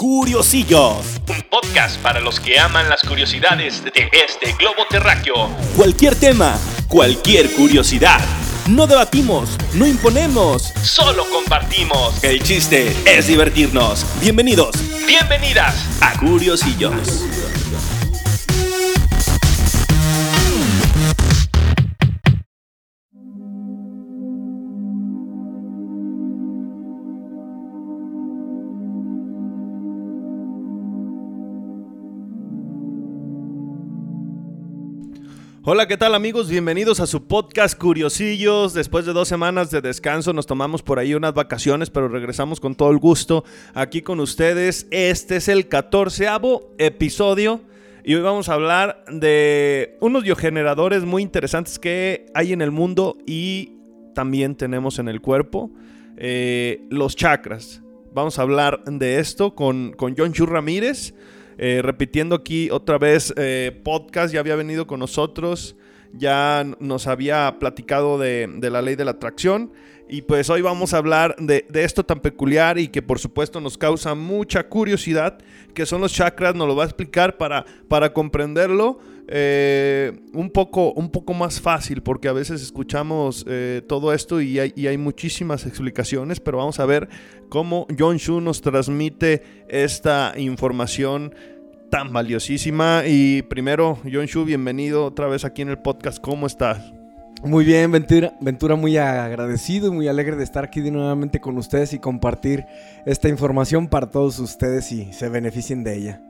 Curiosillos. Un podcast para los que aman las curiosidades de este globo terráqueo. Cualquier tema, cualquier curiosidad. No debatimos, no imponemos. Solo compartimos. El chiste es divertirnos. Bienvenidos Bienvenidas. a Curiosillos. Hola, ¿qué tal amigos? Bienvenidos a su podcast Curiosillos. Después de dos semanas de descanso nos tomamos por ahí unas vacaciones, pero regresamos con todo el gusto aquí con ustedes. Este es el catorceavo episodio y hoy vamos a hablar de unos biogeneradores muy interesantes que hay en el mundo y también tenemos en el cuerpo. Eh, los chakras. Vamos a hablar de esto con, con John Chu Ramírez. Eh, repitiendo aquí otra vez, eh, podcast ya había venido con nosotros, ya nos había platicado de, de la ley de la atracción. Y pues hoy vamos a hablar de, esto tan peculiar y que por supuesto nos causa mucha curiosidad, que son los chakras, nos lo va a explicar para, para comprenderlo eh, un, poco, un poco más fácil, porque a veces escuchamos eh, todo esto y hay, y hay, muchísimas explicaciones, pero vamos a ver cómo John Shu nos transmite esta información tan valiosísima. Y primero, John Shu, bienvenido otra vez aquí en el podcast, ¿cómo estás? Muy bien, Ventura, Ventura, muy agradecido y muy alegre de estar aquí de nuevamente con ustedes y compartir esta información para todos ustedes y se beneficien de ella.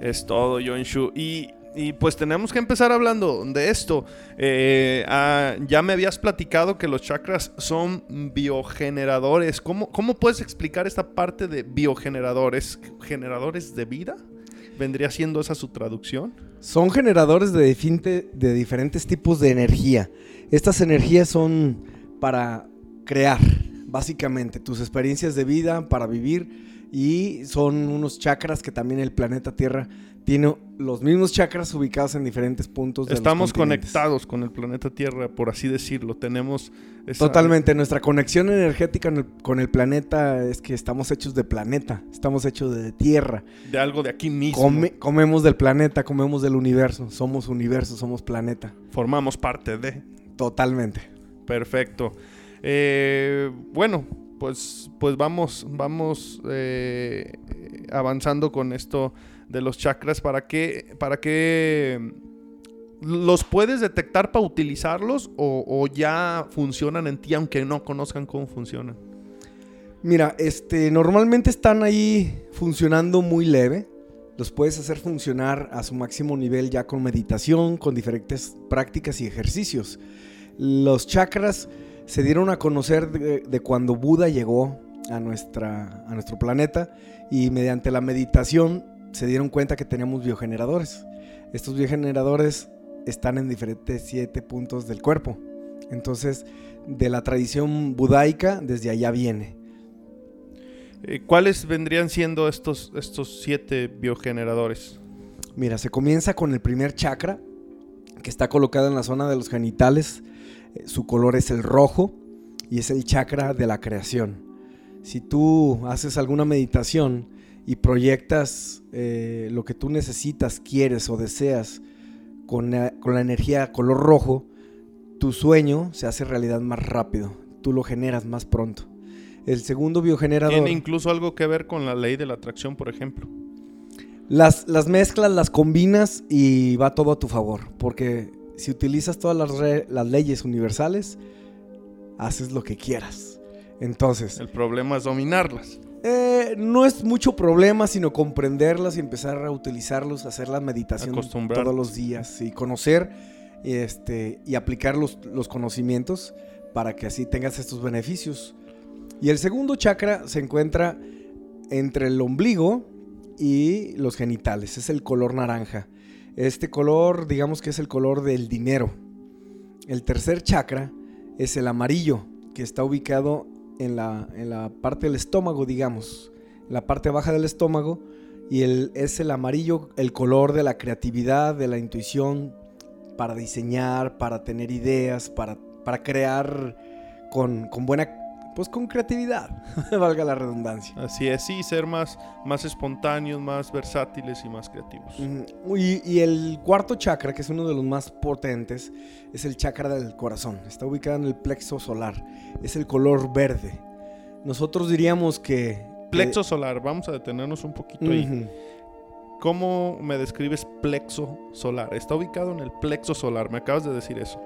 Es todo, John Shu. Y, y pues tenemos que empezar hablando de esto. Eh, ah, ya me habías platicado que los chakras son biogeneradores. ¿Cómo, ¿Cómo puedes explicar esta parte de biogeneradores? ¿Generadores de vida? ¿Vendría siendo esa su traducción? Son generadores de, de diferentes tipos de energía. Estas energías son para crear, básicamente, tus experiencias de vida, para vivir. Y son unos chakras que también el planeta Tierra tiene los mismos chakras ubicados en diferentes puntos. De Estamos conectados con el planeta Tierra, por así decirlo. Tenemos... Esa... Totalmente. Nuestra conexión energética con el, con el, planeta es que estamos hechos de planeta. Estamos hechos de Tierra. De algo de aquí mismo. Come, comemos del planeta, comemos del universo. Somos universo, somos planeta. Formamos parte de... Totalmente. Perfecto. Eh, bueno, pues, pues vamos, vamos eh, avanzando con esto de los chakras para que, para que los puedes detectar para utilizarlos o, o, ya funcionan en ti aunque no conozcan cómo funcionan. Mira, este, normalmente están ahí funcionando muy leve. Los puedes hacer funcionar a su máximo nivel ya con meditación, con diferentes prácticas y ejercicios. Los chakras se dieron a conocer de, de cuando Buda llegó a, nuestra, a nuestro planeta y mediante la meditación se dieron cuenta que teníamos biogeneradores. Estos biogeneradores están en diferentes siete puntos del cuerpo. Entonces, de la tradición budaica, desde allá viene. Eh, ¿Cuáles vendrían siendo estos, estos siete biogeneradores? Mira, se comienza con el primer chakra, que está colocado en la zona de los genitales. Su color es el rojo y es el chakra de la creación. Si tú haces alguna meditación y proyectas eh, lo que tú necesitas, quieres o deseas con la, con la energía color rojo, tu sueño se hace realidad más rápido. Tú lo generas más pronto. El segundo biogenerador... Tiene incluso algo que ver con la ley de la atracción, por ejemplo. Las, las mezclas, las combinas y va todo a tu favor. Porque si utilizas todas las, re, las leyes universales, haces lo que quieras. Entonces... El problema es dominarlas. Eh, no es mucho problema, sino comprenderlas y empezar a utilizarlos, hacer la meditación todos los días y conocer este, y aplicar los, los conocimientos para que así tengas estos beneficios. Y el segundo chakra se encuentra entre el ombligo y los genitales, es el color naranja. Este color, digamos que es el color del dinero. El tercer chakra es el amarillo, que está ubicado en la, en la parte del estómago, digamos, la parte baja del estómago, y el, es el amarillo, el color de la creatividad, de la intuición, para diseñar, para tener ideas, para, para crear con, con buena pues con creatividad, valga la redundancia. Así es, sí, ser más, más espontáneos, más versátiles y más creativos. y, el cuarto chakra, que es uno de los más potentes, es el chakra del corazón. Está ubicado en el plexo solar. Es el color verde. Nosotros diríamos que... Plexo solar, vamos a detenernos un poquito ahí. ¿Cómo me describes plexo solar? Está ubicado en el plexo solar, me acabas de decir eso.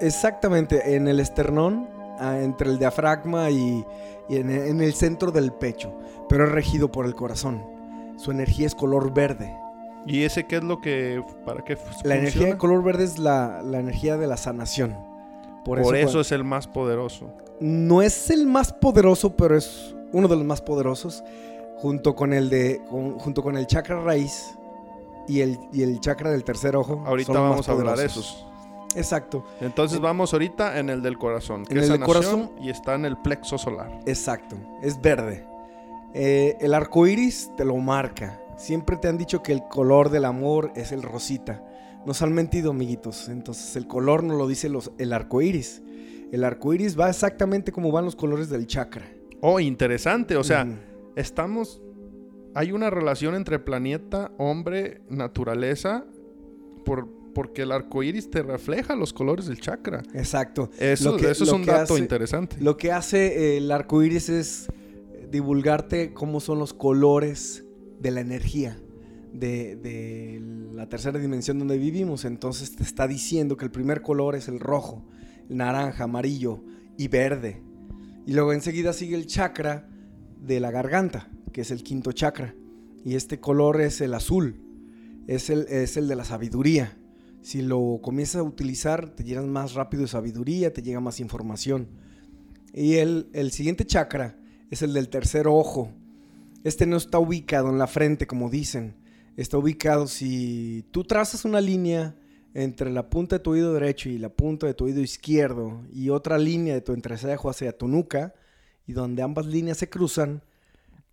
Exactamente, en el esternón, entre el diafragma y, en, el centro del pecho, pero es regido por el corazón. Su energía es color verde. ¿Y ese qué es lo que, para qué La energía de color verde es la, energía de la sanación. Por, eso, es el más poderoso. No es el más poderoso, pero es uno de los más poderosos junto con el de junto con el chakra raíz y el, y el chakra del tercer ojo. Ahorita vamos a hablar de esos. Exacto. Entonces eh, vamos ahorita en el del corazón, que en el del corazón y está en el plexo solar. Exacto, es verde. Eh, el arco iris te lo marca. Siempre te han dicho que el color del amor es el rosita. Nos han mentido, amiguitos. Entonces el color no lo dice los, el arco iris. El arco iris va exactamente como van los colores del chakra. Oh, interesante. O sea, estamos. Hay una relación entre planeta, hombre, naturaleza, por, porque el arco iris te refleja los colores del chakra. Exacto. Eso, eso es un dato interesante. Lo que hace el arco iris es divulgarte cómo son los colores de la energía. De, de, la tercera dimensión donde vivimos. Entonces te está diciendo que el primer color es el rojo, el naranja, amarillo y verde. Y luego enseguida sigue el chakra de la garganta, que es el quinto chakra. Y este color es el azul, es el, es el de la sabiduría. Si lo comienzas a utilizar, te llenas más rápido de sabiduría, te llega más información. Y el, el siguiente chakra es el del tercer ojo. Este no está ubicado en la frente, como dicen. Está ubicado si tú trazas una línea entre la punta de tu oído derecho y la punta de tu oído izquierdo y otra línea de tu entrecejo hacia tu nuca, y donde ambas líneas se cruzan.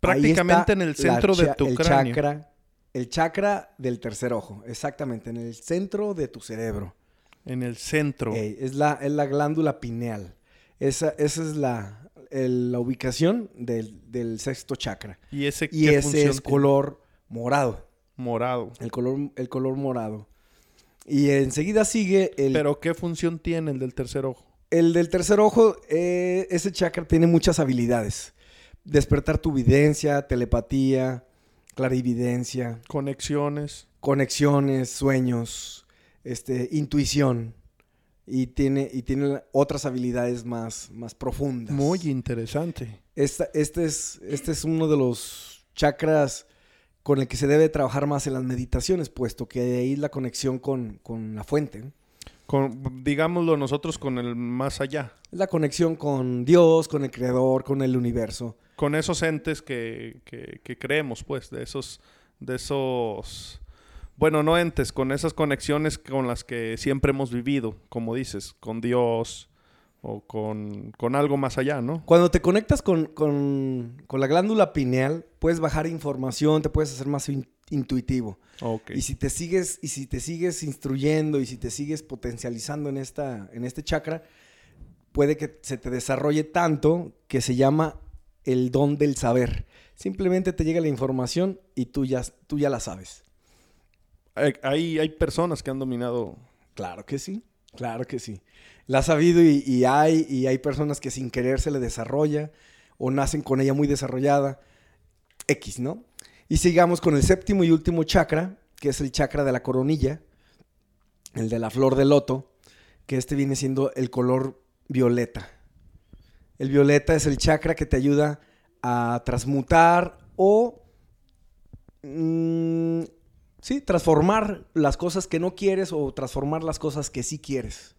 Prácticamente en el centro de tu el cráneo. Chakra, el chakra del tercer ojo, exactamente, en el centro de tu cerebro. En el centro. es, la, es la glándula pineal. Esa, esa es la, la ubicación del, sexto chakra. Y ese, y ese es color morado. Morado. El color, el color morado. Y enseguida sigue el... ¿Pero qué función tiene el del tercer ojo? El del tercer ojo, eh, ese chakra tiene muchas habilidades. Despertar tu videncia, telepatía, clarividencia. Conexiones. Conexiones, sueños, este, intuición. Y tiene, y tiene otras habilidades más, más profundas. Muy interesante. este, es, este es uno de los chakras con el que se debe trabajar más en las meditaciones, puesto que ahí es la conexión con, con la fuente con, digámoslo nosotros, con el más allá. La conexión con Dios, con el Creador, con el universo. Con esos entes que, que, creemos, pues, de esos, de esos, bueno, no entes, con esas conexiones con las que siempre hemos vivido, como dices, con Dios o con, algo más allá, ¿no? Cuando te conectas con, con, con la glándula pineal, puedes bajar información, te puedes hacer más intuitivo. Y si te sigues, y si te sigues instruyendo y si te sigues potencializando en, esta, en este chakra, puede que se te desarrolle tanto que se llama el don del saber. Simplemente te llega la información y tú ya, tú ya la sabes. Hay, hay personas que han dominado. Claro que sí, claro que sí. La ha sabido y, y, hay, y hay personas que sin querer se le desarrolla o nacen con ella muy desarrollada. X, ¿no? Y sigamos con el séptimo y último chakra, que es el chakra de la coronilla, el de la flor de loto, que este viene siendo el color violeta. El violeta es el chakra que te ayuda a transmutar o mm, sí, transformar las cosas que no quieres o transformar las cosas que sí quieres.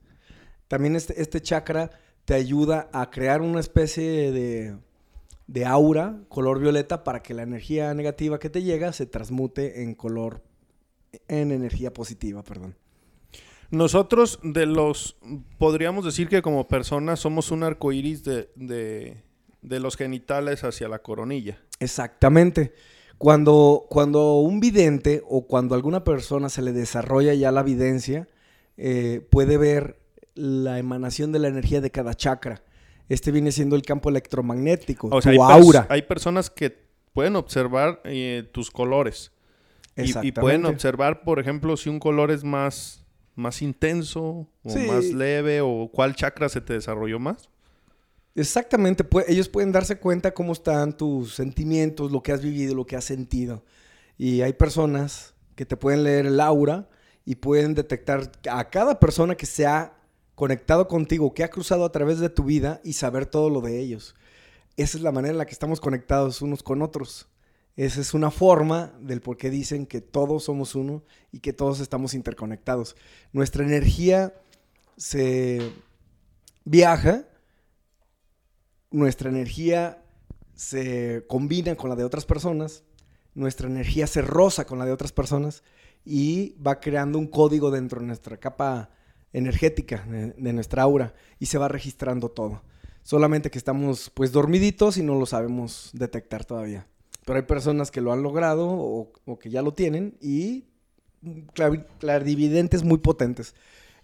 También este, este chakra te ayuda a crear una especie de de aura color violeta para que la energía negativa que te llega se transmute en color, en energía positiva, perdón. Nosotros de los, podríamos decir que como personas somos un arco iris de, de, los genitales hacia la coronilla. Exactamente. Cuando, cuando un vidente o cuando a alguna persona se le desarrolla ya la videncia, eh, puede ver la emanación de la energía de cada chakra. Este viene siendo el campo electromagnético, o tu aura. hay personas que pueden observar eh, tus colores. Y, y, pueden observar, por ejemplo, si un color es más, más intenso o más leve o cuál chakra se te desarrolló más. Exactamente, ellos pueden darse cuenta cómo están tus sentimientos, lo que has vivido, lo que has sentido. Y hay personas que te pueden leer el aura y pueden detectar a cada persona que se ha conectado contigo, que ha cruzado a través de tu vida y saber todo lo de ellos. Esa es la manera en la que estamos conectados unos con otros. Esa es una forma del por qué dicen que todos somos uno y que todos estamos interconectados. Nuestra energía se viaja, nuestra energía se combina con la de otras personas, nuestra energía se roza con la de otras personas y va creando un código dentro de nuestra capa energética, de, nuestra aura, y se va registrando todo. Solamente que estamos pues dormiditos y no lo sabemos detectar todavía. Pero hay personas que lo han logrado o, que ya lo tienen y clarividentes muy potentes.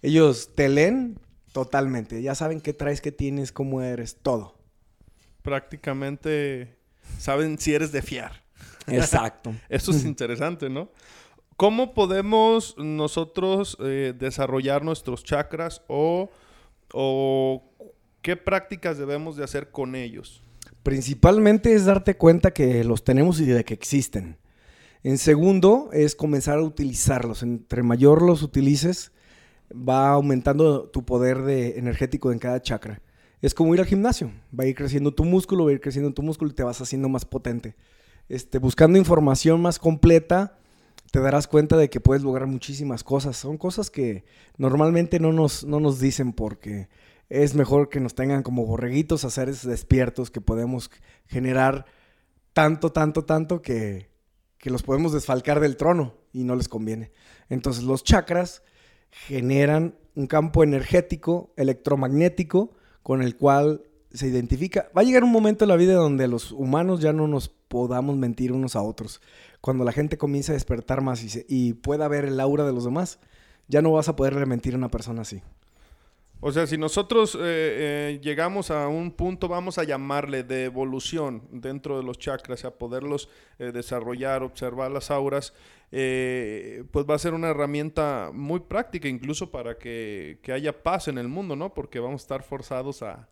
Ellos te leen totalmente, ya saben qué traes, qué tienes, cómo eres, todo. Prácticamente saben si eres de fiar. Exacto. Eso es interesante, ¿no? ¿Cómo podemos nosotros eh, desarrollar nuestros chakras o, o qué prácticas debemos de hacer con ellos? Principalmente es darte cuenta que los tenemos y de que existen. En segundo es comenzar a utilizarlos. Entre mayor los utilices, va aumentando tu poder de energético en cada chakra. Es como ir al gimnasio. Va a ir creciendo tu músculo, va a ir creciendo tu músculo y te vas haciendo más potente. Este, buscando información más completa, te darás cuenta de que puedes lograr muchísimas cosas. Son cosas que normalmente no nos, no nos dicen porque es mejor que nos tengan como borreguitos a seres despiertos que podemos generar tanto, tanto, tanto que, que los podemos desfalcar del trono y no les conviene. Entonces los chakras generan un campo energético, electromagnético, con el cual se identifica. Va a llegar un momento en la vida donde los humanos ya no nos podamos mentir unos a otros. Cuando la gente comience a despertar más y, y pueda ver el aura de los demás, ya no vas a poderle mentir a una persona así. O sea, si nosotros eh, eh, llegamos a un punto, vamos a llamarle de evolución dentro de los chakras, a poderlos eh, desarrollar, observar las auras, pues va a ser una herramienta muy práctica, incluso para que, que, haya paz en el mundo, ¿no? Porque vamos a estar forzados a,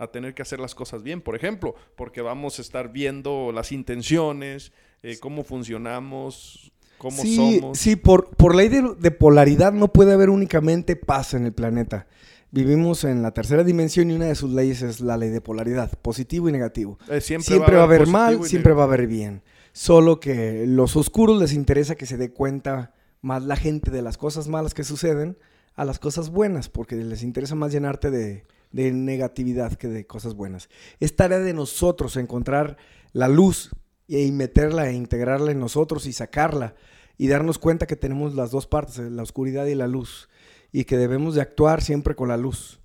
a tener que hacer las cosas bien, por ejemplo, porque vamos a estar viendo las intenciones, eh, cómo funcionamos, cómo somos. Sí, por, por ley de, polaridad no puede haber únicamente paz en el planeta. Vivimos en la tercera dimensión y una de sus leyes es la ley de polaridad, positivo y negativo. Eh, siempre, va a haber, mal, siempre va a haber bien. Solo que los oscuros les interesa que se dé cuenta más la gente de las cosas malas que suceden a las cosas buenas, porque les interesa más llenarte de, de negatividad que de cosas buenas. Es tarea de nosotros encontrar la luz y meterla e integrarla en nosotros y sacarla y darnos cuenta que tenemos las dos partes, la oscuridad y la luz, y que debemos de actuar siempre con la luz.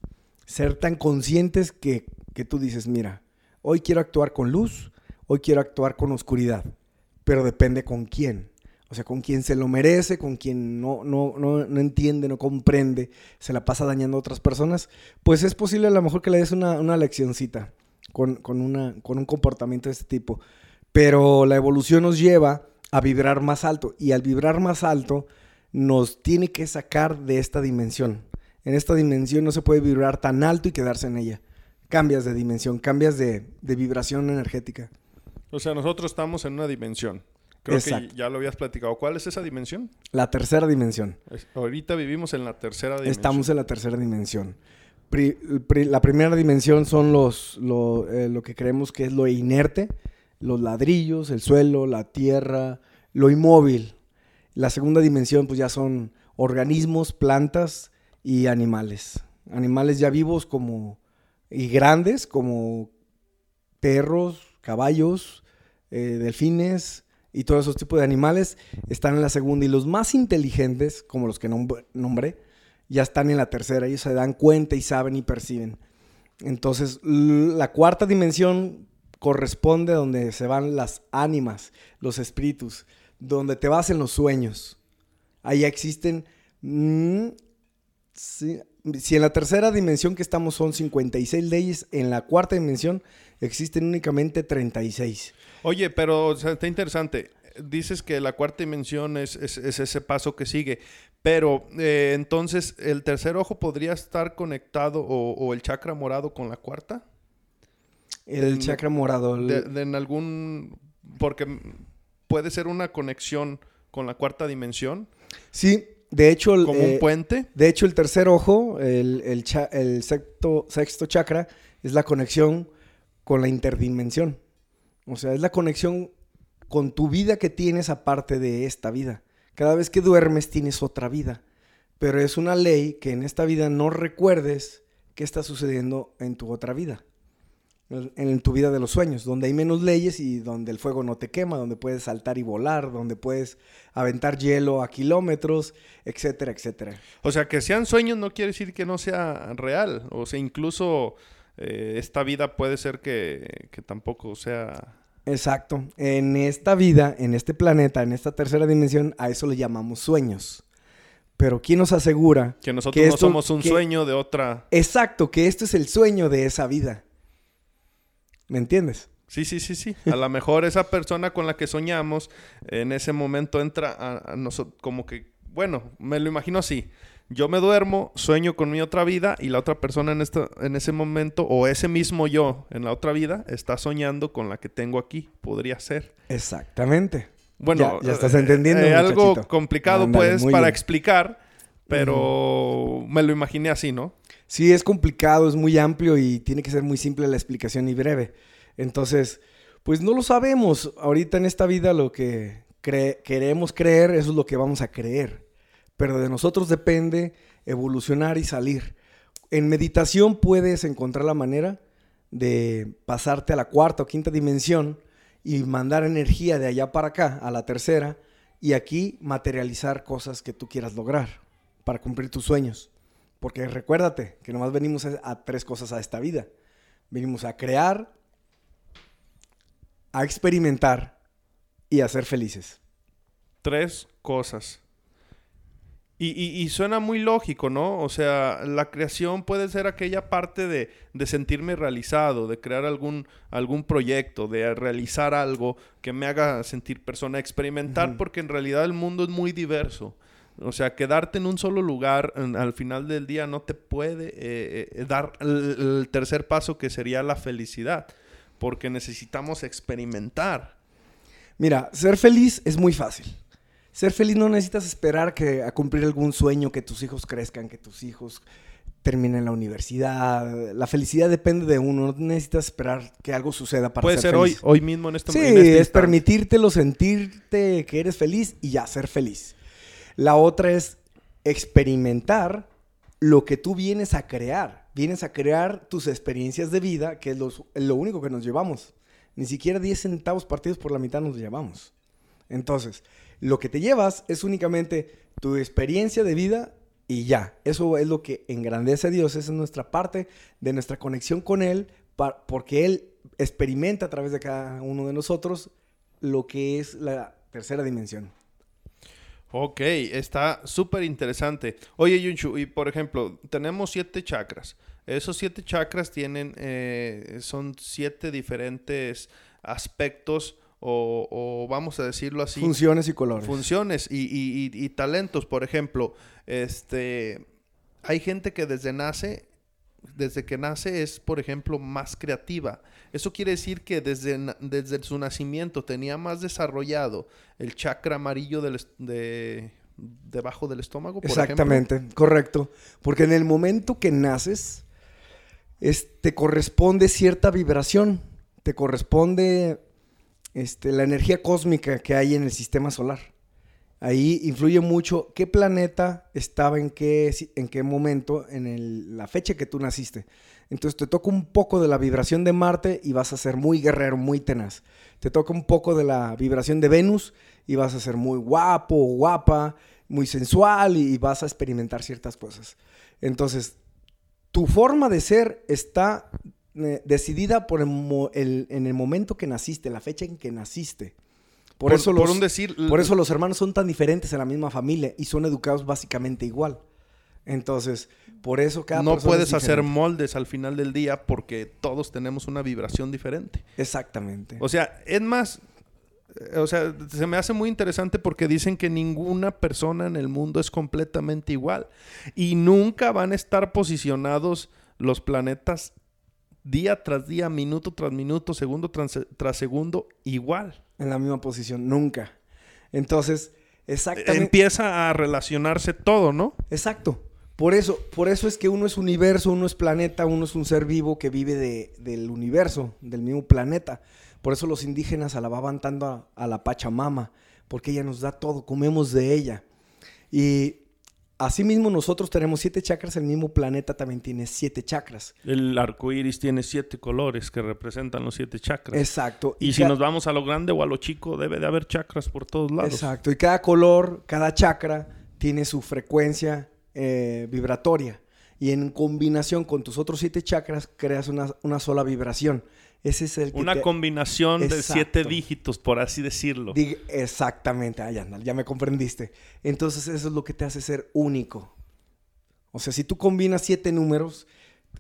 Ser tan conscientes que, que tú dices, mira, hoy quiero actuar con luz, hoy quiero actuar con oscuridad, pero depende con quién. O sea, con quien se lo merece, con quien no, no, no, no, entiende, no comprende, se la pasa dañando a otras personas, pues es posible a lo mejor que le des una, una leccioncita con, con, una, con un comportamiento de este tipo. Pero la evolución nos lleva a vibrar más alto y al vibrar más alto nos tiene que sacar de esta dimensión. En esta dimensión no se puede vibrar tan alto y quedarse en ella. Cambias de dimensión, cambias de, de vibración energética. O sea, nosotros estamos en una dimensión. Creo que ya lo habías platicado. ¿Cuál es esa dimensión? La tercera dimensión. ahorita vivimos en la tercera dimensión. Estamos en la tercera dimensión. la primera dimensión son los, eh, lo, que creemos que es lo inerte, los ladrillos, el suelo, la tierra, lo inmóvil. La segunda dimensión pues ya son organismos, plantas y animales. Animales ya vivos como y grandes como perros, caballos, eh, delfines, y todos esos tipos de animales están en la segunda y los más inteligentes, como los que nombré, ya están en la tercera. Ellos se dan cuenta y saben y perciben. Entonces, la cuarta dimensión corresponde donde se van las ánimas, los espíritus, donde te vas en los sueños. Ahí existen mm, si en la tercera dimensión que estamos son 56 leyes, en la cuarta dimensión existen únicamente 36. Oye, pero está interesante. Dices que la cuarta dimensión es, ese paso que sigue, pero eh, entonces el tercer ojo podría estar conectado o, el chakra morado con la cuarta. El chakra morado. en algún... Porque puede ser una conexión con la cuarta dimensión. Sí, de hecho... Como un eh, puente. De hecho, el tercer ojo, el, el, sexto, sexto chakra, es la conexión con la interdimensión. O sea, es la conexión con tu vida que tienes aparte de esta vida. Cada vez que duermes tienes otra vida. Pero es una ley que en esta vida no recuerdes qué está sucediendo en tu otra vida en tu vida de los sueños, donde hay menos leyes y donde el fuego no te quema, donde puedes saltar y volar, donde puedes aventar hielo a kilómetros, etcétera, etcétera. O sea, que sean sueños no quiere decir que no sea real, o sea, incluso eh, esta vida puede ser que, que tampoco sea... Exacto, en esta vida, en este planeta, en esta tercera dimensión, a eso le llamamos sueños. Pero ¿quién nos asegura que nosotros no somos un sueño de otra? Exacto, que esto es el sueño de esa vida. ¿Me entiendes? Sí, sí, sí, sí. A lo mejor esa persona con la que soñamos en ese momento entra a, nosotros como que, bueno, me lo imagino así. Yo me duermo, sueño con mi otra vida y la otra persona en, esta, en ese momento o ese mismo yo en la otra vida está soñando con la que tengo aquí. Podría ser. Exactamente. Bueno, ya, estás entendiendo. Eh, algo complicado pues para explicar, pero me lo imaginé así, ¿no? Sí, es complicado, es muy amplio y tiene que ser muy simple la explicación y breve. Entonces, pues no lo sabemos. Ahorita en esta vida lo que queremos creer, eso es lo que vamos a creer. Pero de nosotros depende evolucionar y salir. En meditación puedes encontrar la manera de pasarte a la cuarta o quinta dimensión y mandar energía de allá para acá, a la tercera, y aquí materializar cosas que tú quieras lograr para cumplir tus sueños. Porque recuérdate que nomás venimos a, tres cosas a esta vida. Venimos a crear, a experimentar y a ser felices. Tres cosas. Y, suena muy lógico, ¿no? O sea, la creación puede ser aquella parte de, sentirme realizado, de crear algún, algún proyecto, de realizar algo que me haga sentir persona, experimentar, porque en realidad el mundo es muy diverso. O sea, quedarte en un solo lugar al final del día no te puede eh, eh, dar el, tercer paso que sería la felicidad, porque necesitamos experimentar. Mira, ser feliz es muy fácil. Ser feliz no necesitas esperar que, a cumplir algún sueño, que tus hijos crezcan, que tus hijos terminen la universidad. La felicidad depende de uno, no necesitas esperar que algo suceda para Puede ser, hoy, hoy mismo en este momento. Sí, es permitírtelo, sentirte que eres feliz y ya, ser feliz. La otra es experimentar lo que tú vienes a crear. Vienes a crear tus experiencias de vida, que es lo, único que nos llevamos. Ni siquiera 10 centavos partidos por la mitad nos llevamos. Entonces, lo que te llevas es únicamente tu experiencia de vida y ya. Eso es lo que engrandece a Dios. Esa es nuestra parte de nuestra conexión con Él, porque Él experimenta a través de cada uno de nosotros lo que es la tercera dimensión. Ok, está súper interesante. Oye, Yunchu, y por ejemplo, tenemos siete chakras. Esos siete chakras tienen, eh, son siete diferentes aspectos o, vamos a decirlo así. Funciones y colores. Funciones y, talentos. Por ejemplo, este, hay gente que desde nace, desde que nace es, por ejemplo, más creativa. Eso quiere decir que desde, desde su nacimiento tenía más desarrollado el chakra amarillo del, de, debajo del estómago. Por Exactamente, correcto. Porque en el momento que naces, te corresponde cierta vibración, te corresponde este, la energía cósmica que hay en el sistema solar. Ahí influye mucho qué planeta estaba en qué, en qué momento, en la fecha que tú naciste. Entonces te toca un poco de la vibración de Marte y vas a ser muy guerrero, muy tenaz. Te toca un poco de la vibración de Venus y vas a ser muy guapo, guapa, muy sensual y vas a experimentar ciertas cosas. Entonces, tu forma de ser está eh, decidida por el, en el momento que naciste, la fecha en que naciste. Por, eso los, decir, por eso los hermanos son tan diferentes en la misma familia y son educados básicamente igual. Entonces, por eso cada No puedes hacer moldes al final del día porque todos tenemos una vibración diferente. Exactamente. O sea, es más, eh, o sea, se me hace muy interesante porque dicen que ninguna persona en el mundo es completamente igual y nunca van a estar posicionados los planetas día tras día, minuto tras minuto, segundo tras, segundo, igual. En la misma posición, nunca. Entonces, exactamente. Empieza a relacionarse todo, ¿no? Exacto. Por eso, por eso es que uno es universo, uno es planeta, uno es un ser vivo que vive del universo, del mismo planeta. Por eso los indígenas alababan tanto a, a la Pachamama, porque ella nos da todo, comemos de ella. Y Asimismo, nosotros tenemos siete chakras, el mismo planeta también tiene siete chakras. El arco iris tiene siete colores que representan los siete chakras. Exacto. Y, si nos vamos a lo grande o a lo chico, debe de haber chakras por todos lados. Exacto. Y cada color, cada chakra tiene su frecuencia eh, vibratoria. Y en combinación con tus otros siete chakras, creas una, una sola vibración. Ese es el Una combinación de siete dígitos, por así decirlo. exactamente, ah, ya, ya me comprendiste. Entonces eso es lo que te hace ser único. O sea, si tú combinas siete números,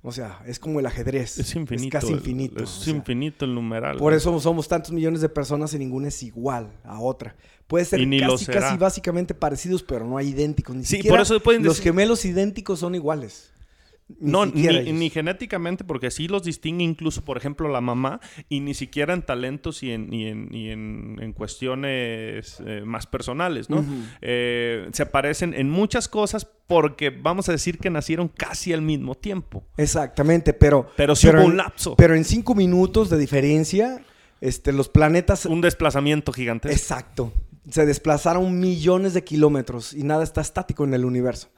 o sea, es como el ajedrez. Es infinito. Es casi infinito. Es infinito el numeral. Por eso somos tantos millones de personas y ninguna es igual a otra. Puede ser casi, casi básicamente parecidos, pero no hay idénticos. Ni sí, por eso pueden Los gemelos idénticos son iguales no, ni, genéticamente, porque sí los distingue incluso, por ejemplo, la mamá, y ni siquiera en talentos y en, en, cuestiones eh, más personales, ¿no? Eh, se aparecen en muchas cosas porque vamos a decir que nacieron casi al mismo tiempo. Exactamente, pero... Pero sí hubo un lapso. Pero en cinco minutos de diferencia, este, los planetas... Un desplazamiento gigante. Exacto. Se desplazaron millones de kilómetros y nada está estático en el universo.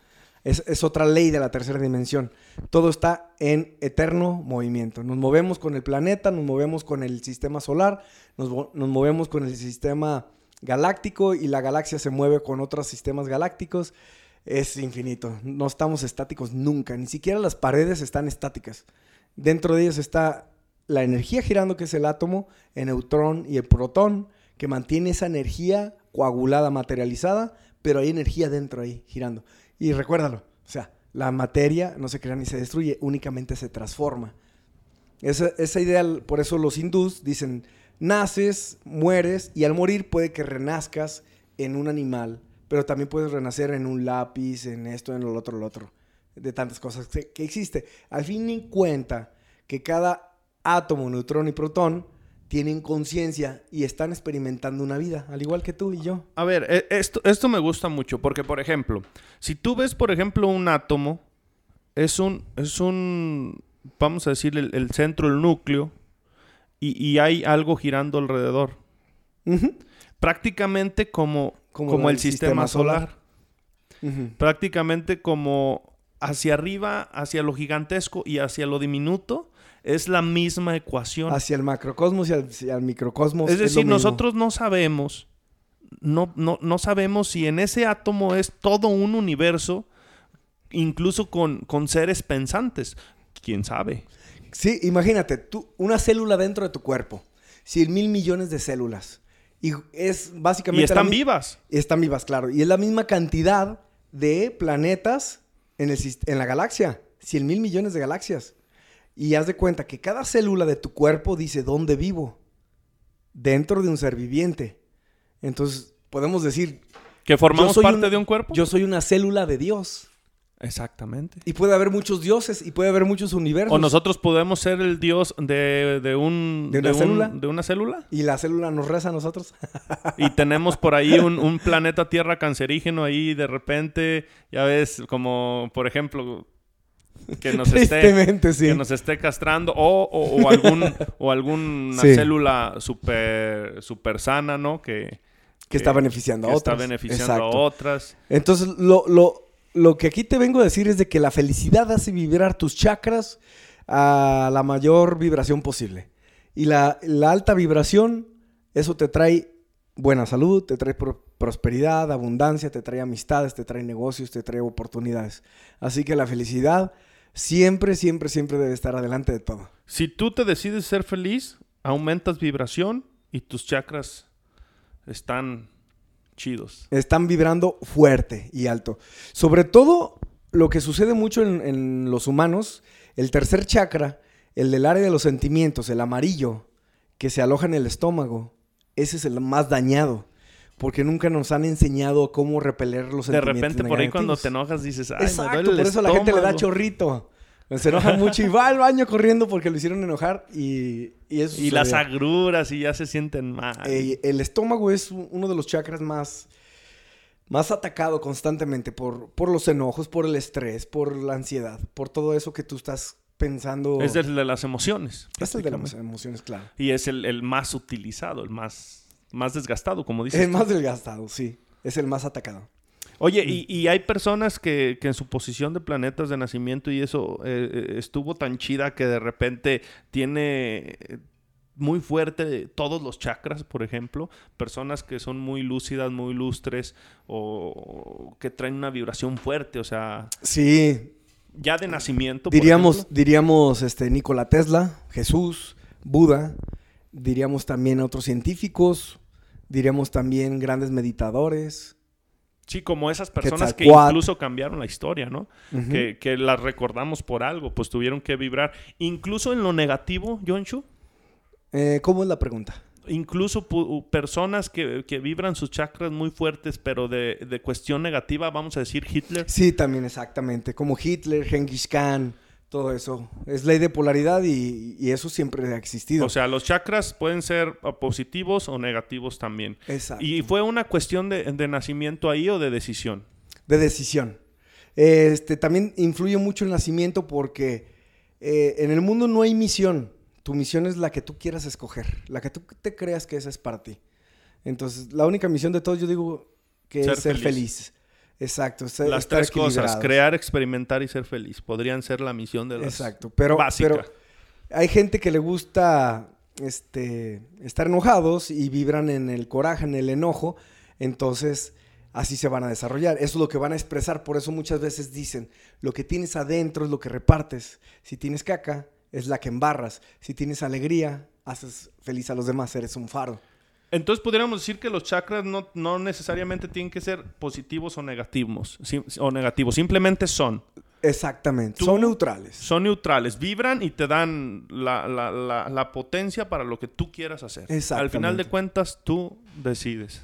Es, otra ley de la tercera dimensión. Todo está en eterno movimiento. Nos movemos con el planeta, nos movemos con el sistema solar, nos, movemos con el sistema galáctico y la galaxia se mueve con otros sistemas galácticos. Es infinito. No estamos estáticos nunca. Ni siquiera las paredes están estáticas. Dentro de ellas está la energía girando, que es el átomo, el neutrón y el protón, que mantiene esa energía coagulada, materializada, pero hay energía dentro ahí girando. Y recuérdalo, o sea, la materia no se crea ni se destruye, únicamente se transforma. Esa, esa idea, por eso los hindús dicen, naces, mueres y al morir puede que renazcas en un animal, pero también puedes renacer en un lápiz, en esto, en lo otro, lo otro, de tantas cosas que, que existe. Al fin y cuenta que cada átomo, neutrón y protón tienen conciencia y están experimentando una vida, al igual que tú y yo. A ver, e, esto, esto me gusta mucho porque, por ejemplo, si tú ves, por ejemplo, un átomo, es un, es un vamos a decir, el, centro, el núcleo, y, hay algo girando alrededor. Prácticamente como, como, el, sistema, solar. Prácticamente como hacia arriba, hacia lo gigantesco y hacia lo diminuto es la misma ecuación. Hacia el macrocosmos y hacia el microcosmos. Es decir, nosotros no sabemos, no, no, no sabemos si en ese átomo es todo un universo, incluso con, con seres pensantes. ¿Quién sabe? Sí, imagínate, tú, una célula dentro de tu cuerpo, cien mil millones de células. Y es básicamente. Y están vivas. Están vivas, claro. Y es la misma cantidad de planetas en, el, en la galaxia. Cien mil millones de galaxias. Y haz de cuenta que cada célula de tu cuerpo dice dónde vivo. Dentro de un ser viviente. Entonces, podemos decir... ¿Que formamos parte de un cuerpo? Yo soy una célula de Dios. Exactamente. Y puede haber muchos dioses y puede haber muchos universos. O nosotros podemos ser el dios de, de un... ¿De una célula? de una célula. Y la célula nos reza a nosotros. y tenemos por ahí un, un planeta Tierra cancerígeno ahí de repente, ya ves, como por ejemplo que nos esté, que nos esté castrando o, algún o alguna célula super, super sana, ¿no? Que, que, está beneficiando a otras. Está beneficiando a otras. Entonces, lo, lo, lo que aquí te vengo a decir es de que la felicidad hace vibrar tus chakras a la mayor vibración posible. Y la, la alta vibración, eso te trae buena salud, te trae prosperidad, abundancia, te trae amistades, te trae negocios, te trae oportunidades. Así que la felicidad siempre, siempre, siempre debe estar adelante de todo. Si tú te decides ser feliz, aumentas vibración y tus chakras están chidos. Están vibrando fuerte y alto. Sobre todo lo que sucede mucho en, los humanos, el tercer chakra, el del área de los sentimientos, el amarillo, que se aloja en el estómago, ese es el más dañado. Porque nunca nos han enseñado cómo repeler los sentimientos. De repente, por ahí cuando te enojas, dices, Ay, Exacto, por eso la gente le da chorrito. Se enoja mucho y va al baño corriendo porque lo hicieron enojar y, y eso. Y las agruras y ya se sienten mal. Eh, el estómago es uno de los chakras más, más atacado constantemente por, por los enojos, por el estrés, por la ansiedad, por todo eso que tú estás pensando. Es el de las emociones. Es el de las emociones, claro. Y es el, más utilizado, el más, más desgastado, como dices. El más desgastado, sí. Es el más atacado. Oye, y, hay personas que, en su posición de planetas de nacimiento y eso eh, eh, estuvo tan chida que de repente tiene muy fuerte todos los chakras, por ejemplo, personas que son muy lúcidas, muy lustres o que traen una vibración fuerte, o sea, sí, ya de nacimiento. Diríamos, diríamos este Nikola Tesla, Jesús, Buda, diríamos también otros científicos, diríamos también grandes meditadores, Sí, como esas personas que incluso cambiaron la historia, ¿no? que, las recordamos por algo, pues tuvieron que vibrar. Incluso en lo negativo, Jonshu. Eh, ¿Cómo es la pregunta? Incluso personas que, vibran sus chakras muy fuertes, pero de, cuestión negativa, vamos a decir Hitler. Sí, también exactamente. Como Hitler, Genghis Khan, todo eso. Es ley de polaridad y, eso siempre ha existido. O sea, los chakras pueden ser positivos o negativos también. Exacto. ¿Y fue una cuestión de, nacimiento ahí o de decisión? De decisión. Este, también influye mucho el nacimiento porque eh, en el mundo no hay misión. Tu misión es la que tú quieras escoger, la que tú te creas que esa es para ti. Entonces, la única misión de todos, yo digo que es ser feliz. Exacto. Las tres cosas, crear, experimentar y ser feliz, podrían ser la misión de las Exacto, pero, pero hay gente que le gusta este, estar enojados y vibran en el coraje, en el enojo, entonces así se van a desarrollar. Eso es lo que van a expresar, por eso muchas veces dicen, lo que tienes adentro es lo que repartes. Si tienes caca, es la que embarras. Si tienes alegría, haces feliz a los demás, eres un faro. Entonces podríamos decir que los chakras no, necesariamente tienen que ser positivos o negativos, o negativos, simplemente son. Exactamente, son neutrales. Son neutrales, vibran y te dan la, potencia para lo que tú quieras hacer. Al final de cuentas, tú decides.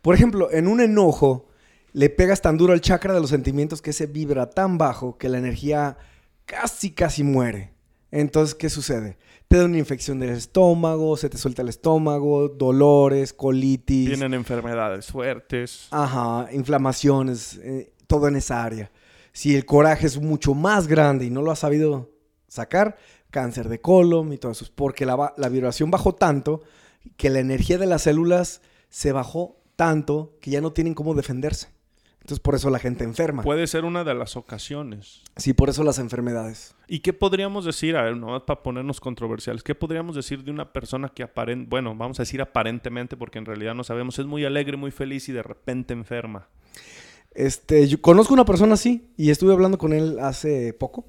Por ejemplo, en un enojo, le pegas tan duro al chakra de los sentimientos que se vibra tan bajo que la energía casi, casi muere. Entonces, ¿qué sucede? Te da una infección del estómago, se te suelta el estómago, dolores, colitis. Tienen enfermedades fuertes. Ajá, inflamaciones, eh, todo en esa área. Si el coraje es mucho más grande y no lo has sabido sacar, cáncer de colon y todo eso. Porque la, la vibración bajó tanto que la energía de las células se bajó tanto que ya no tienen cómo defenderse. Entonces por eso la gente enferma. Puede ser una de las ocasiones. Sí, por eso las enfermedades. ¿Y qué podríamos decir, a ver, no para ponernos controversiales, qué podríamos decir de una persona que aparentemente, bueno, vamos a decir aparentemente porque en realidad no sabemos, es muy alegre, muy feliz y de repente enferma? Este, yo conozco una persona así y estuve hablando con él hace poco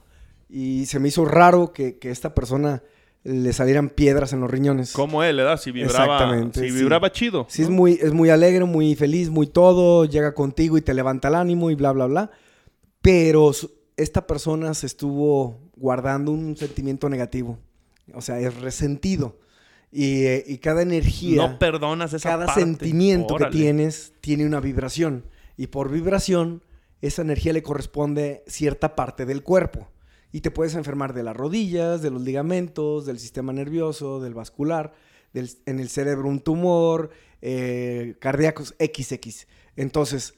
y se me hizo raro que, que esta persona le salieran piedras en los riñones. Como él, ¿verdad? Si vibraba, si vibraba chido. Sí, es, muy, es muy alegre, muy feliz, muy todo, llega contigo y te levanta el ánimo y bla, bla, bla. Pero esta persona se estuvo guardando un sentimiento negativo. O sea, es resentido. Y, cada energía. No perdonas esa Cada sentimiento que tienes tiene una vibración. Y por vibración, esa energía le corresponde cierta parte del cuerpo y te puedes enfermar de las rodillas, de los ligamentos, del sistema nervioso, del vascular, en el cerebro un tumor, eh, cardíacos XX. Entonces,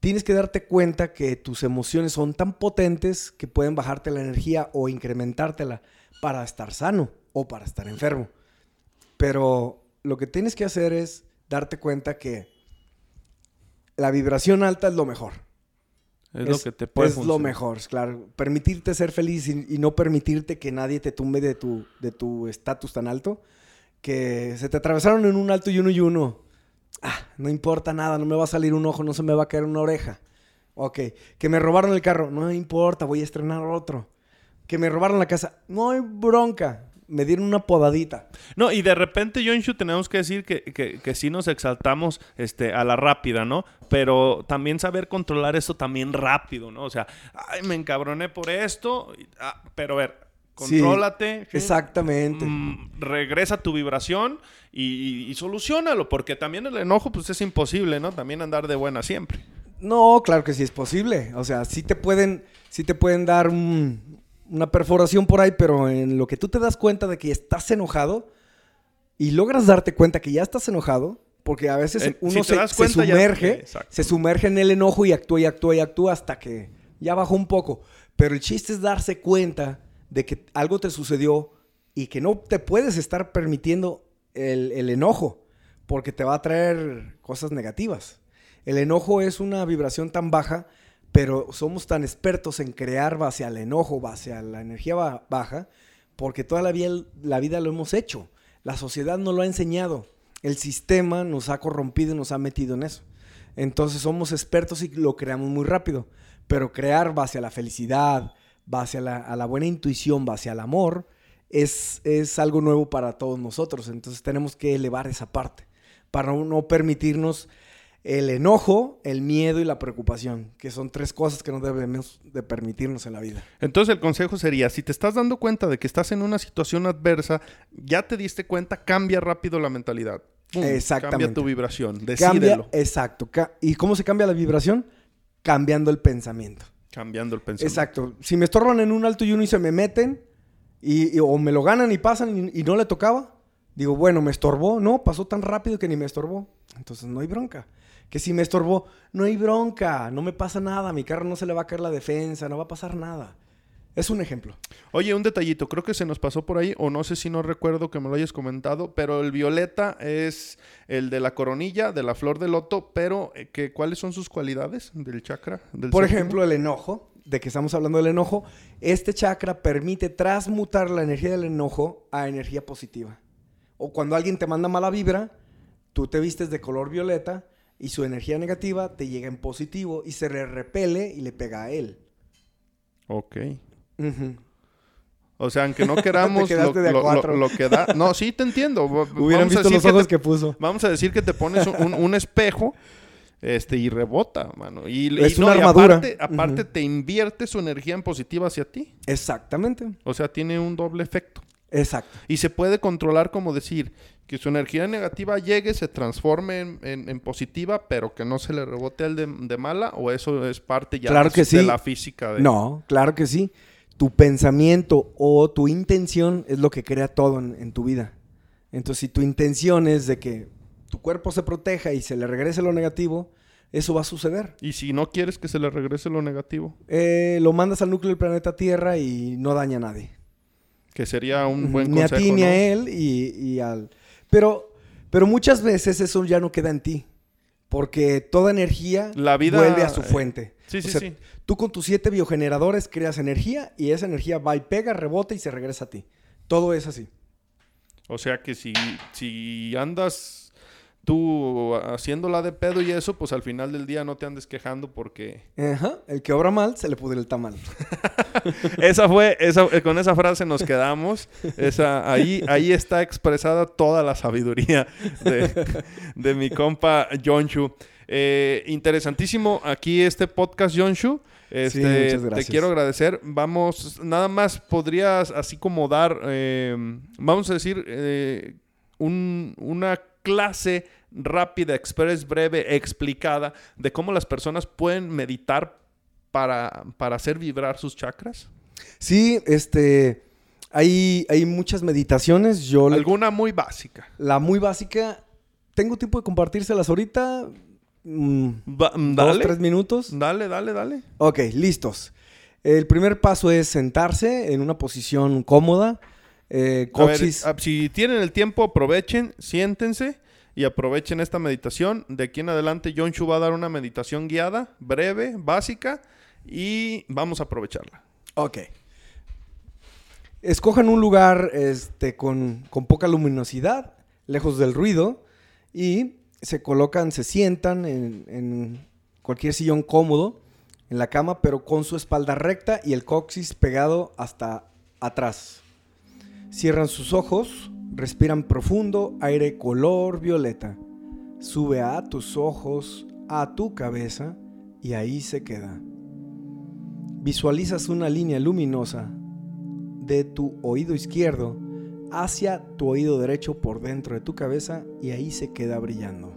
tienes que darte cuenta que tus emociones son tan potentes que pueden bajarte la energía o incrementártela para estar sano o para estar enfermo. Pero lo que tienes que hacer es darte cuenta que la vibración alta es lo mejor. Es, lo que te puede Es lo mejor, claro. Permitirte ser feliz y, no permitirte que nadie te tumbe de tu de tu estatus tan alto. Que se te atravesaron en un alto y uno y uno. Ah, no importa nada, no me va a salir un ojo, no se me va a caer una oreja. Ok. Que me robaron el carro, no importa, voy a estrenar otro. Que me robaron la casa, no hay bronca. Me dieron una podadita. No, y de repente, Jonshu, tenemos que decir que, que, sí nos exaltamos este, a la rápida, ¿no? Pero también saber controlar eso también rápido, ¿no? O sea, ay, me encabroné por esto, ah, pero a ver, contrólate. exactamente. Mm, regresa tu vibración y, y, solucionalo, porque también el enojo, pues es imposible, ¿no? También andar de buena siempre. No, claro que sí es posible. O sea, sí te pueden, sí te pueden dar un, una perforación por ahí, pero en lo que tú te das cuenta de que estás enojado y logras darte cuenta que ya estás enojado, porque a veces uno se, sumerge, se sumerge en el enojo y actúa y actúa y actúa hasta que ya bajó un poco. Pero el chiste es darse cuenta de que algo te sucedió y que no te puedes estar permitiendo el, el enojo, porque te va a traer cosas negativas. El enojo es una vibración tan baja pero somos tan expertos en crear base al enojo, base a la energía baja, porque toda la vida, la lo hemos hecho. La sociedad nos lo ha enseñado. El sistema nos ha corrompido y nos ha metido en eso. Entonces somos expertos y lo creamos muy rápido. Pero crear base a la felicidad, base a la, buena intuición, base al amor, es, es, algo nuevo para todos nosotros. Entonces tenemos que elevar esa parte para no permitirnos el enojo, el miedo y la preocupación, que son tres cosas que no debemos de permitirnos en la vida. Entonces el consejo sería, si te estás dando cuenta de que estás en una situación adversa, ya te diste cuenta, cambia rápido la mentalidad. Exactamente. Cambia tu vibración, decídelo. exacto. ¿Y cómo se cambia la vibración? Cambiando el pensamiento. Cambiando el pensamiento. Exacto. Si me estorban en un alto y uno y se me meten, y, o me lo ganan y pasan y no le tocaba, digo, bueno, me estorbó. No, pasó tan rápido que ni me estorbó. Entonces no hay bronca que si me estorbó, no hay bronca, no me pasa nada, mi carro no se le va a caer la defensa, no va a pasar nada. Es un ejemplo. Oye, un detallito, creo que se nos pasó por ahí, o no sé si no recuerdo que me lo hayas comentado, pero el violeta es el de la coronilla, de la flor de loto, pero eh, que, ¿cuáles son sus cualidades del chakra? Del por ejemplo, el enojo, de que estamos hablando del enojo, este chakra permite transmutar la energía del enojo a energía positiva. O cuando alguien te manda mala vibra, tú te vistes de color violeta y su energía negativa te llega en positivo y se le repele y le pega a él. Ok. O sea, aunque no queramos lo, que da. No, sí te entiendo. Hubieran visto los ojos que, puso. Vamos a decir que te pones un, espejo este, y rebota, mano. Y, es una armadura. aparte, te invierte su energía en positiva hacia ti. Exactamente. O sea, tiene un doble efecto. Exacto. Y se puede controlar como decir, que su energía negativa llegue, se transforme en, positiva, pero que no se le rebote al de, mala, o eso es parte ya de, la física. No, claro que sí. Tu pensamiento o tu intención es lo que crea todo en, tu vida. Entonces, si tu intención es de que tu cuerpo se proteja y se le regrese lo negativo, eso va a suceder. ¿Y si no quieres que se le regrese lo negativo? Eh, lo mandas al núcleo del planeta Tierra y no daña a nadie. Que sería un buen consejo, Ni a ti ni a él y al pero, pero muchas veces eso ya no queda en ti. Porque toda energía vuelve a su fuente. Sí, sí, sí. Tú con tus siete biogeneradores creas energía y esa energía va y pega, rebota y se regresa a ti. Todo es así. O sea que si, si andas tú haciéndola de pedo y eso, pues al final del día no te andes quejando porque... Ajá, el que obra mal se le pudre el tamal. esa fue, esa, eh, con esa frase nos quedamos. Esa, ahí, ahí está expresada toda la sabiduría de, mi compa Jonshu. Eh, interesantísimo aquí este podcast, Jonshu. Este, te quiero agradecer. Vamos, nada más podrías así como dar, eh, vamos a decir, un, una clase rápida, express, breve, explicada de cómo las personas pueden meditar para, para hacer vibrar sus chakras? Sí, este, hay, hay muchas meditaciones. Yo Alguna muy básica. La muy básica, tengo tiempo de compartírselas ahorita. Mm, mm, dale, dos, tres minutos. Dale, dale, dale. Ok, listos. El primer paso es sentarse en una posición cómoda. Eh, ah, si tienen el tiempo, aprovechen, siéntense y aprovechen esta meditación. De aquí en adelante, John Shu va a dar una meditación guiada, breve, básica, y vamos a aprovecharla. Ok. Escojan un lugar este, con, poca luminosidad, lejos del ruido, y se colocan, se sientan en, en cualquier sillón cómodo en la cama, pero con su espalda recta y el coxis pegado hasta atrás. Cierran sus ojos, respiran profundo aire color violeta. Sube a tus ojos, a tu cabeza y ahí se queda. Visualizas una línea luminosa de tu oído izquierdo hacia tu oído derecho por dentro de tu cabeza y ahí se queda brillando.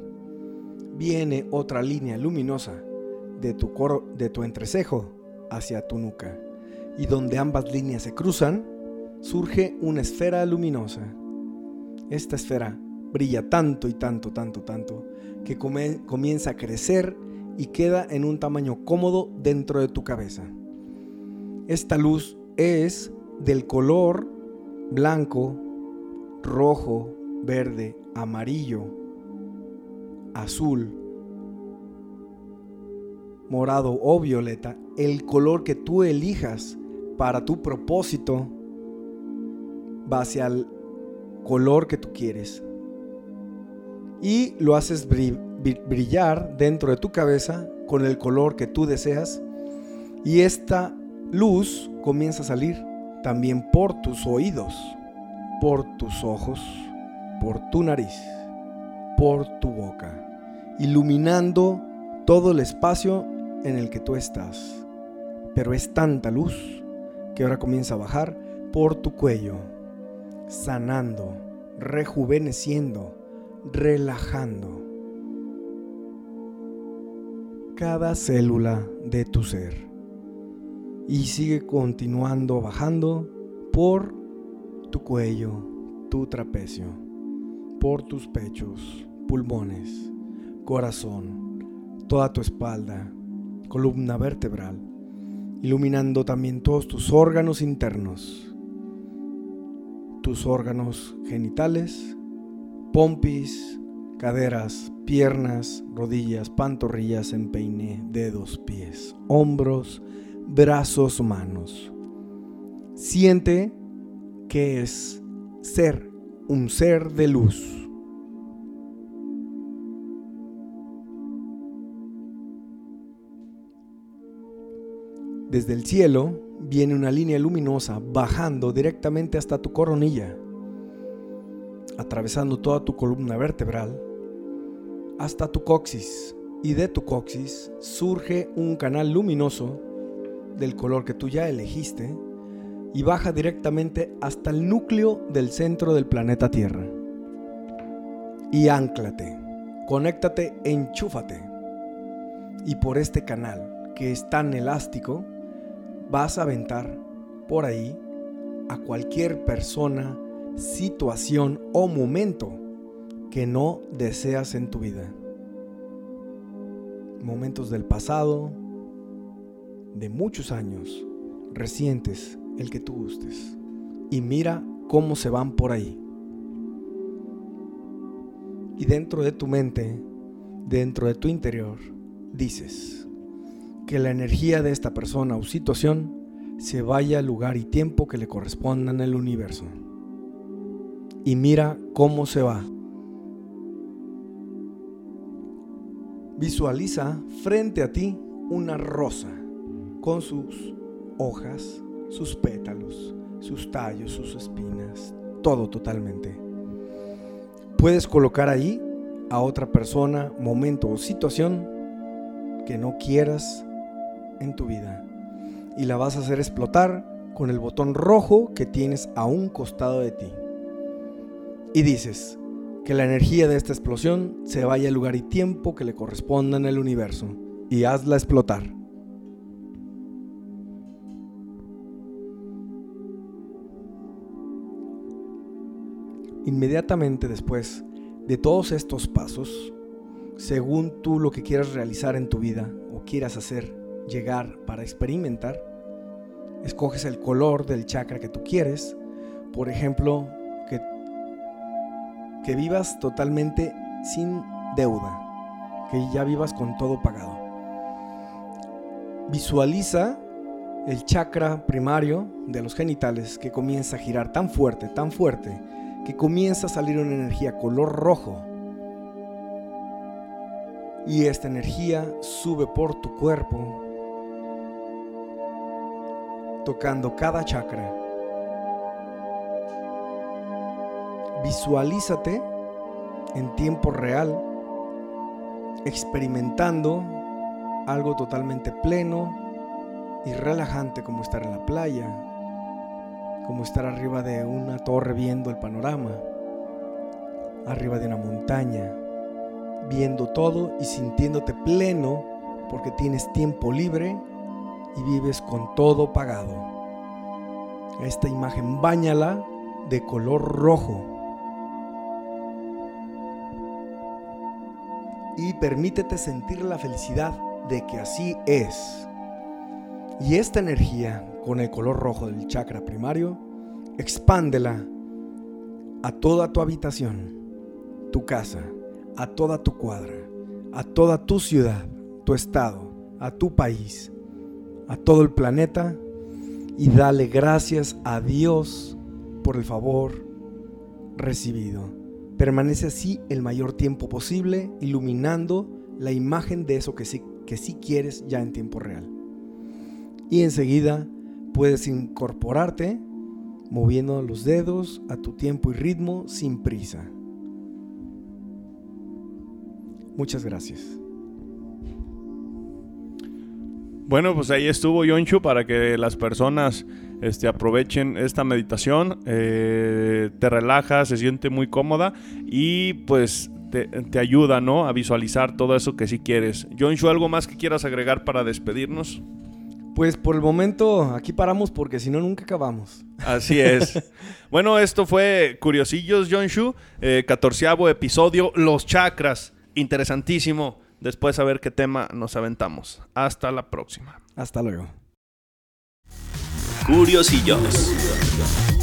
Viene otra línea luminosa de tu, coro, de tu entrecejo hacia tu nuca y donde ambas líneas se cruzan, surge una esfera luminosa. Esta esfera brilla tanto y tanto, tanto, tanto, que comienza a crecer y queda en un tamaño cómodo dentro de tu cabeza. Esta luz es del color blanco, rojo, verde, amarillo, azul, morado o violeta, el color que tú elijas para tu propósito va hacia el color que tú quieres. Y lo haces brillar dentro de tu cabeza con el color que tú deseas. Y esta luz comienza a salir también por tus oídos, por tus ojos, por tu nariz, por tu boca, iluminando todo el espacio en el que tú estás. Pero es tanta luz que ahora comienza a bajar por tu cuello, sanando, rejuveneciendo, relajando cada célula de tu ser. Y sigue continuando bajando por tu cuello, tu trapecio, por tus pechos, pulmones, corazón, toda tu espalda, columna vertebral, iluminando también todos tus órganos internos, tus órganos genitales, pompis, caderas, piernas, rodillas, pantorrillas, empeine, dedos, pies, hombros, brazos, manos. Siente que es ser un ser de luz. Desde el cielo viene una línea luminosa bajando directamente hasta tu coronilla, atravesando toda tu columna vertebral hasta tu coxis y de tu coxis surge un canal luminoso del color que tú ya elegiste y baja directamente hasta el núcleo del centro del planeta Tierra. Y anclate, conéctate, enchúfate. Y por este canal, que es tan elástico, vas a aventar por ahí a cualquier persona, situación o momento que no deseas en tu vida. Momentos del pasado, de muchos años, recientes, el que tú gustes. Y mira cómo se van por ahí. Y dentro de tu mente, dentro de tu interior, dices que la energía de esta persona o situación se vaya al lugar y tiempo que le corresponda en el universo. Y mira cómo se va. Visualiza frente a ti una rosa con sus hojas, sus pétalos, sus tallos, sus espinas, todo totalmente. Puedes colocar ahí a otra persona, momento o situación que no quieras en tu vida y la vas a hacer explotar con el botón rojo que tienes a un costado de ti. Y dices que la energía de esta explosión se vaya al lugar y tiempo que le corresponda en el universo y hazla explotar. Inmediatamente después de todos estos pasos, según tú lo que quieras realizar en tu vida o quieras hacer, llegar para experimentar, escoges el color del chakra que tú quieres. Por ejemplo, que, que vivas totalmente sin deuda, que ya vivas con todo pagado. Visualiza el chakra primario de los genitales que comienza a girar tan fuerte, tan fuerte, que comienza a salir una energía color rojo. Y esta energía sube por tu cuerpo, tocando cada chakra. Visualízate en tiempo real, experimentando algo totalmente pleno y relajante como estar en la playa, como estar arriba de una torre viendo el panorama, arriba de una montaña, viendo todo y sintiéndote pleno porque tienes tiempo libre y vives con todo pagado. Esta imagen bañala de color rojo y permítete sentir la felicidad de que así es. Y esta energía con el color rojo del chakra primario, expándela a toda tu habitación, tu casa, a toda tu cuadra, a toda tu ciudad, tu estado, a tu país, a todo el planeta y dale gracias a Dios por el favor recibido. Permanece así el mayor tiempo posible, iluminando la imagen de eso que sí, que sí quieres ya en tiempo real. Y enseguida puedes incorporarte moviendo los dedos a tu tiempo y ritmo sin prisa. Muchas gracias. Bueno, pues ahí estuvo Yonchu para que las personas este, aprovechen esta meditación. Eh, te relaja, se siente muy cómoda y pues te, te, ayuda ¿no? a visualizar todo eso que sí quieres. Yonchu, ¿algo más que quieras agregar para despedirnos? Pues por el momento aquí paramos porque si no nunca acabamos. Así es. bueno, esto fue Curiosillos Yonshu, eh, catorceavo episodio, los chakras. Interesantísimo. Después a ver qué tema nos aventamos. Hasta la próxima. Hasta luego. Curiosillos.